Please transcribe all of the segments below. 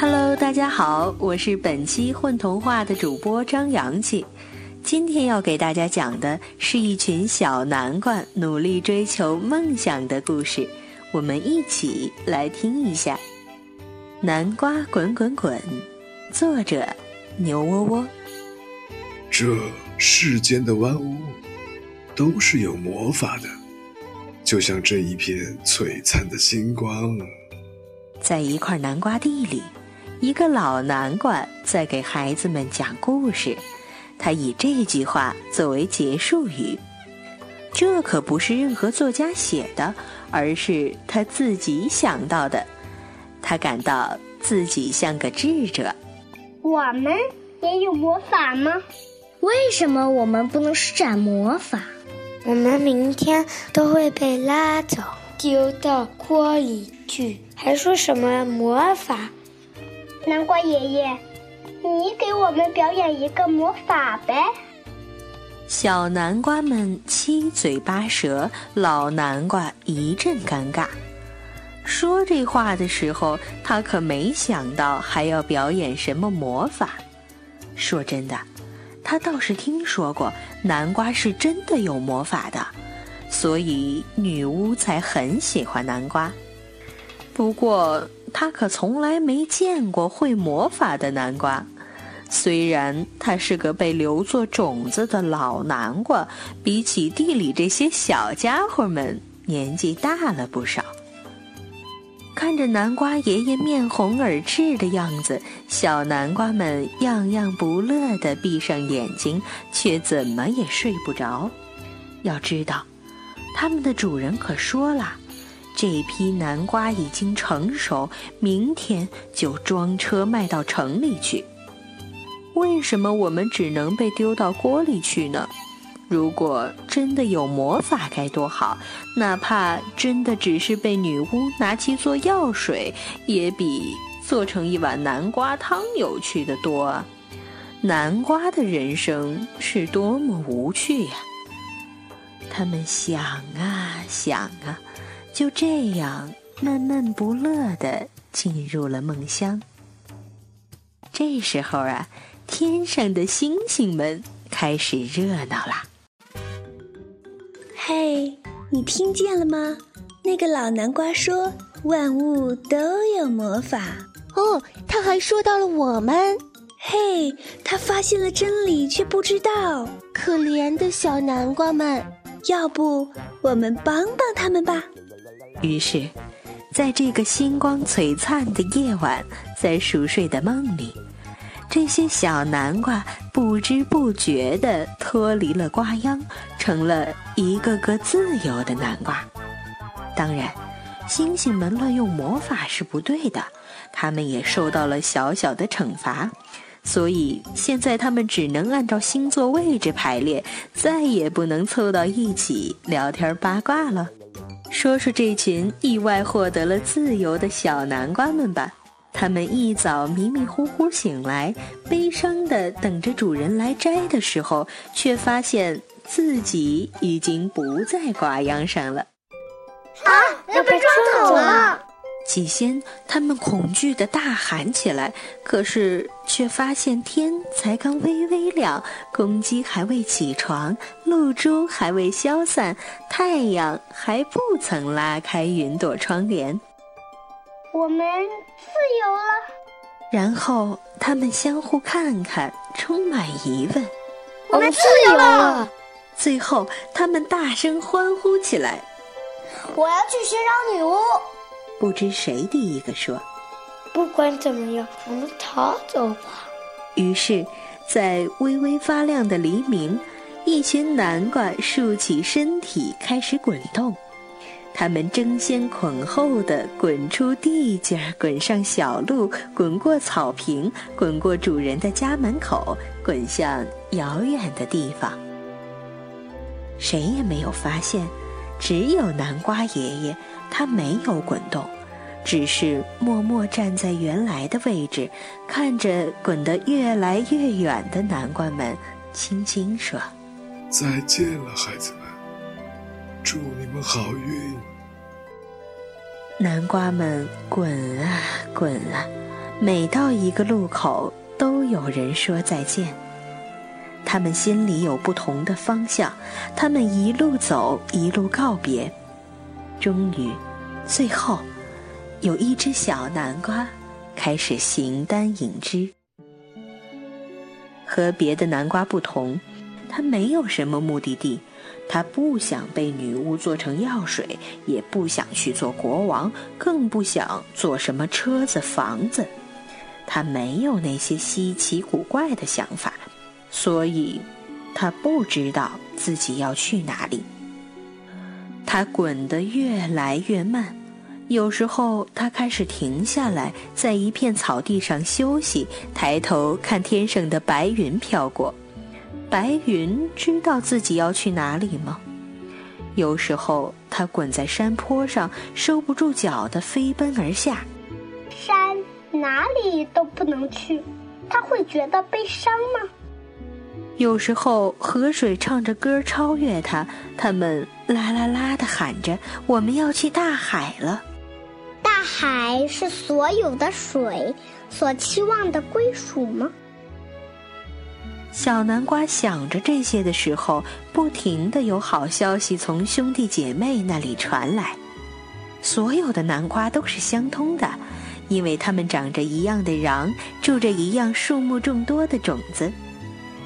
Hello，大家好，我是本期混童话的主播张阳气。今天要给大家讲的是一群小南瓜努力追求梦想的故事，我们一起来听一下。南瓜滚滚滚，作者牛窝窝。这世间的万物都是有魔法的，就像这一片璀璨的星光。在一块南瓜地里，一个老南瓜在给孩子们讲故事。他以这句话作为结束语，这可不是任何作家写的，而是他自己想到的。他感到自己像个智者。我们也有魔法吗？为什么我们不能施展魔法？我们明天都会被拉走，丢到锅里去，还说什么魔法？南瓜爷爷。你给我们表演一个魔法呗！小南瓜们七嘴八舌，老南瓜一阵尴尬。说这话的时候，他可没想到还要表演什么魔法。说真的，他倒是听说过南瓜是真的有魔法的，所以女巫才很喜欢南瓜。不过，他可从来没见过会魔法的南瓜。虽然他是个被留作种子的老南瓜，比起地里这些小家伙们年纪大了不少。看着南瓜爷爷面红耳赤的样子，小南瓜们样样不乐地闭上眼睛，却怎么也睡不着。要知道，他们的主人可说了，这批南瓜已经成熟，明天就装车卖到城里去。为什么我们只能被丢到锅里去呢？如果真的有魔法该多好！哪怕真的只是被女巫拿去做药水，也比做成一碗南瓜汤有趣的多。南瓜的人生是多么无趣呀！他们想啊想啊，就这样闷闷不乐地进入了梦乡。这时候啊。天上的星星们开始热闹啦！嘿，你听见了吗？那个老南瓜说万物都有魔法哦，他还说到了我们。嘿，他发现了真理却不知道，可怜的小南瓜们。要不我们帮帮他们吧？于是，在这个星光璀璨的夜晚，在熟睡的梦里。这些小南瓜不知不觉地脱离了瓜秧，成了一个个自由的南瓜。当然，星星们乱用魔法是不对的，他们也受到了小小的惩罚。所以现在他们只能按照星座位置排列，再也不能凑到一起聊天八卦了。说说这群意外获得了自由的小南瓜们吧。他们一早迷迷糊糊醒来，悲伤的等着主人来摘的时候，却发现自己已经不在瓜秧上了。啊！要被抓走了！起先，他们恐惧的大喊起来，可是却发现天才刚微微亮，公鸡还未起床，露珠还未消散，太阳还不曾拉开云朵窗帘。我们自由了，然后他们相互看看，充满疑问。我们自由了。最后，他们大声欢呼起来：“我要去寻找女巫！”不知谁第一个说：“不管怎么样，我们逃走吧。”于是，在微微发亮的黎明，一群南瓜竖起身体，开始滚动。它们争先恐后地滚出地界，滚上小路，滚过草坪，滚过主人的家门口，滚向遥远的地方。谁也没有发现，只有南瓜爷爷，他没有滚动，只是默默站在原来的位置，看着滚得越来越远的南瓜们，轻轻说：“再见了，孩子们。”祝你们好运！南瓜们滚啊滚啊，每到一个路口，都有人说再见。他们心里有不同的方向，他们一路走，一路告别。终于，最后，有一只小南瓜开始形单影只。和别的南瓜不同，它没有什么目的地，它不想被女巫做成药水，也不想去做国王，更不想做什么车子、房子。它没有那些稀奇古怪的想法，所以，它不知道自己要去哪里。它滚得越来越慢，有时候它开始停下来，在一片草地上休息，抬头看天上的白云飘过。白云知道自己要去哪里吗？有时候它滚在山坡上，收不住脚的飞奔而下。山哪里都不能去，它会觉得悲伤吗？有时候河水唱着歌超越它，它们啦啦啦地喊着：“我们要去大海了。”大海是所有的水所期望的归属吗？小南瓜想着这些的时候，不停的有好消息从兄弟姐妹那里传来。所有的南瓜都是相通的，因为它们长着一样的瓤，住着一样数目众多的种子。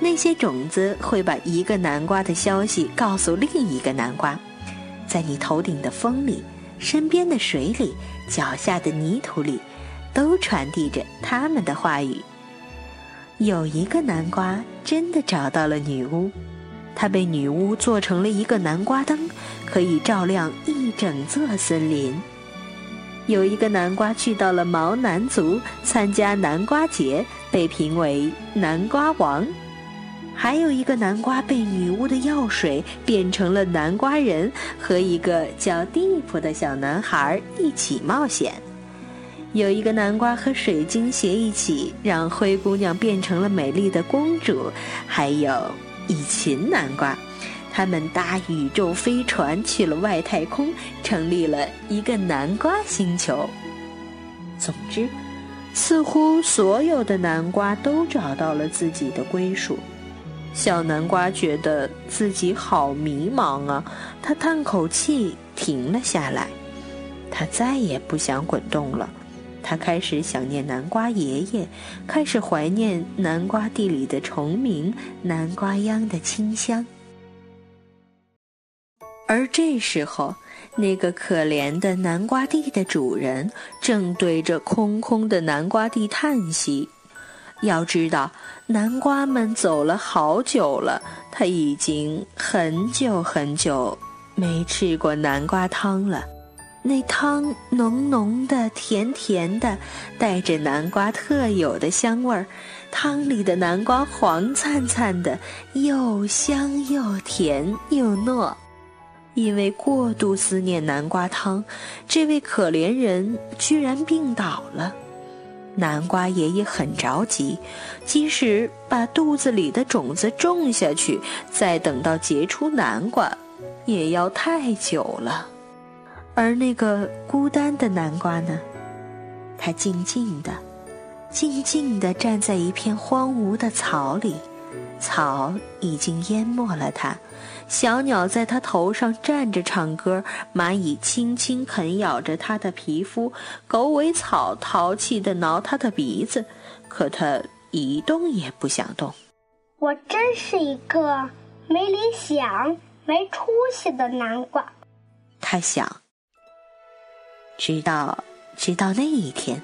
那些种子会把一个南瓜的消息告诉另一个南瓜，在你头顶的风里、身边的水里、脚下的泥土里，都传递着他们的话语。有一个南瓜真的找到了女巫，它被女巫做成了一个南瓜灯，可以照亮一整座森林。有一个南瓜去到了毛南族参加南瓜节，被评为南瓜王。还有一个南瓜被女巫的药水变成了南瓜人，和一个叫蒂普的小男孩一起冒险。有一个南瓜和水晶鞋一起让灰姑娘变成了美丽的公主。还有一群南瓜，他们搭宇宙飞船去了外太空，成立了一个南瓜星球。总之，似乎所有的南瓜都找到了自己的归属。小南瓜觉得自己好迷茫啊！他叹口气，停了下来。他再也不想滚动了。他开始想念南瓜爷爷，开始怀念南瓜地里的虫鸣、南瓜秧的清香。而这时候，那个可怜的南瓜地的主人正对着空空的南瓜地叹息。要知道，南瓜们走了好久了，他已经很久很久没吃过南瓜汤了。那汤浓浓的、甜甜的，带着南瓜特有的香味儿。汤里的南瓜黄灿灿的，又香又甜又糯。因为过度思念南瓜汤，这位可怜人居然病倒了。南瓜爷爷很着急，即使把肚子里的种子种下去，再等到结出南瓜，也要太久了。而那个孤单的南瓜呢？它静静的、静静的站在一片荒芜的草里，草已经淹没了它。小鸟在它头上站着唱歌，蚂蚁轻轻啃咬着它的皮肤，狗尾草淘气地挠它的鼻子，可它一动也不想动。我真是一个没理想、没出息的南瓜，他想。直到直到那一天，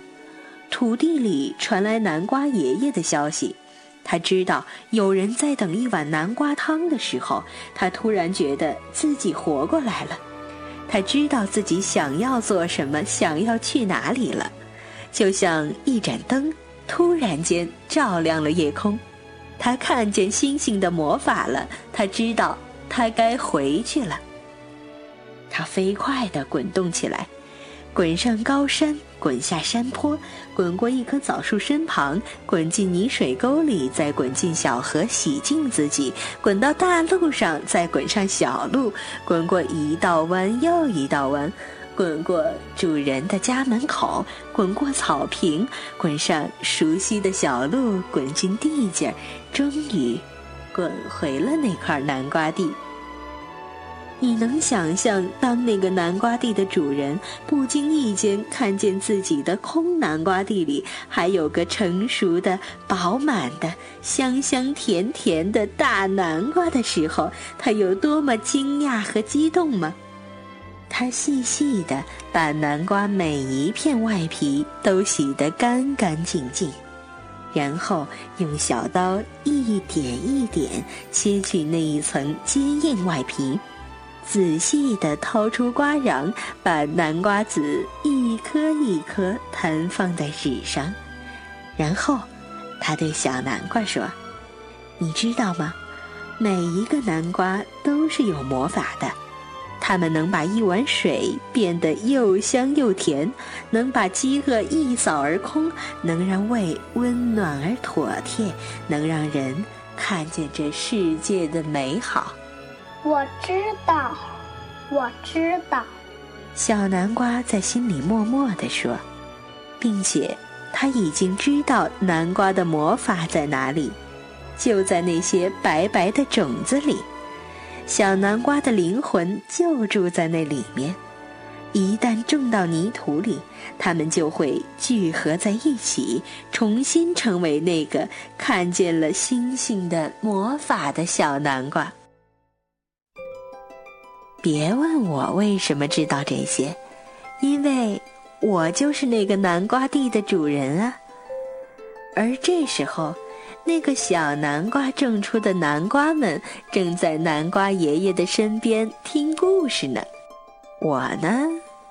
土地里传来南瓜爷爷的消息。他知道有人在等一碗南瓜汤的时候，他突然觉得自己活过来了。他知道自己想要做什么，想要去哪里了，就像一盏灯突然间照亮了夜空。他看见星星的魔法了，他知道他该回去了。他飞快地滚动起来。滚上高山，滚下山坡，滚过一棵枣树身旁，滚进泥水沟里，再滚进小河洗净自己，滚到大路上，再滚上小路，滚过一道弯又一道弯，滚过主人的家门口，滚过草坪，滚上熟悉的小路，滚进地界，终于滚回了那块南瓜地。你能想象，当那个南瓜地的主人不经意间看见自己的空南瓜地里还有个成熟的、饱满的、香香甜甜的大南瓜的时候，他有多么惊讶和激动吗？他细细地把南瓜每一片外皮都洗得干干净净，然后用小刀一点一点切去那一层坚硬外皮。仔细地掏出瓜瓤，把南瓜籽一颗一颗摊放在纸上，然后，他对小南瓜说：“你知道吗？每一个南瓜都是有魔法的，它们能把一碗水变得又香又甜，能把饥饿一扫而空，能让胃温暖而妥帖，能让人看见这世界的美好。”我知道，我知道。小南瓜在心里默默地说，并且他已经知道南瓜的魔法在哪里，就在那些白白的种子里。小南瓜的灵魂就住在那里面，一旦种到泥土里，它们就会聚合在一起，重新成为那个看见了星星的魔法的小南瓜。别问我为什么知道这些，因为我就是那个南瓜地的主人啊。而这时候，那个小南瓜种出的南瓜们正在南瓜爷爷的身边听故事呢。我呢，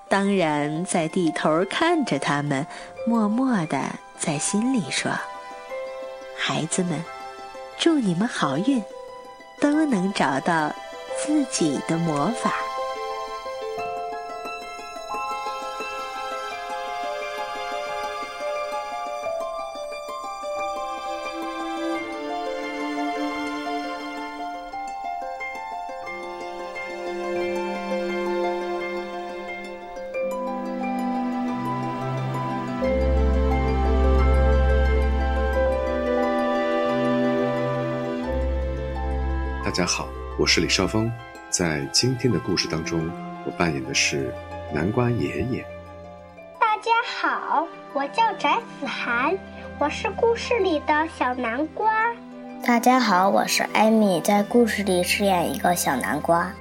当然在地头看着他们，默默的在心里说：“孩子们，祝你们好运，都能找到。”自己的魔法。大家好。我是李少峰，在今天的故事当中，我扮演的是南瓜爷爷。大家好，我叫翟子涵，我是故事里的小南瓜。大家好，我是艾米，在故事里饰演一个小南瓜。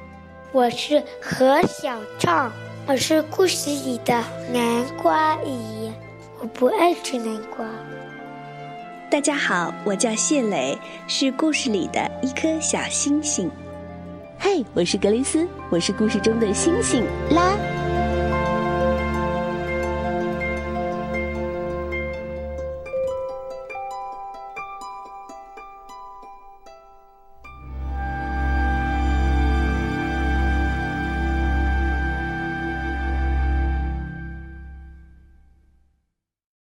我是何小畅，我是故事里的南瓜姨，我不爱吃南瓜。大家好，我叫谢磊，是故事里的一颗小星星。嘿，我是格雷斯，我是故事中的星星啦。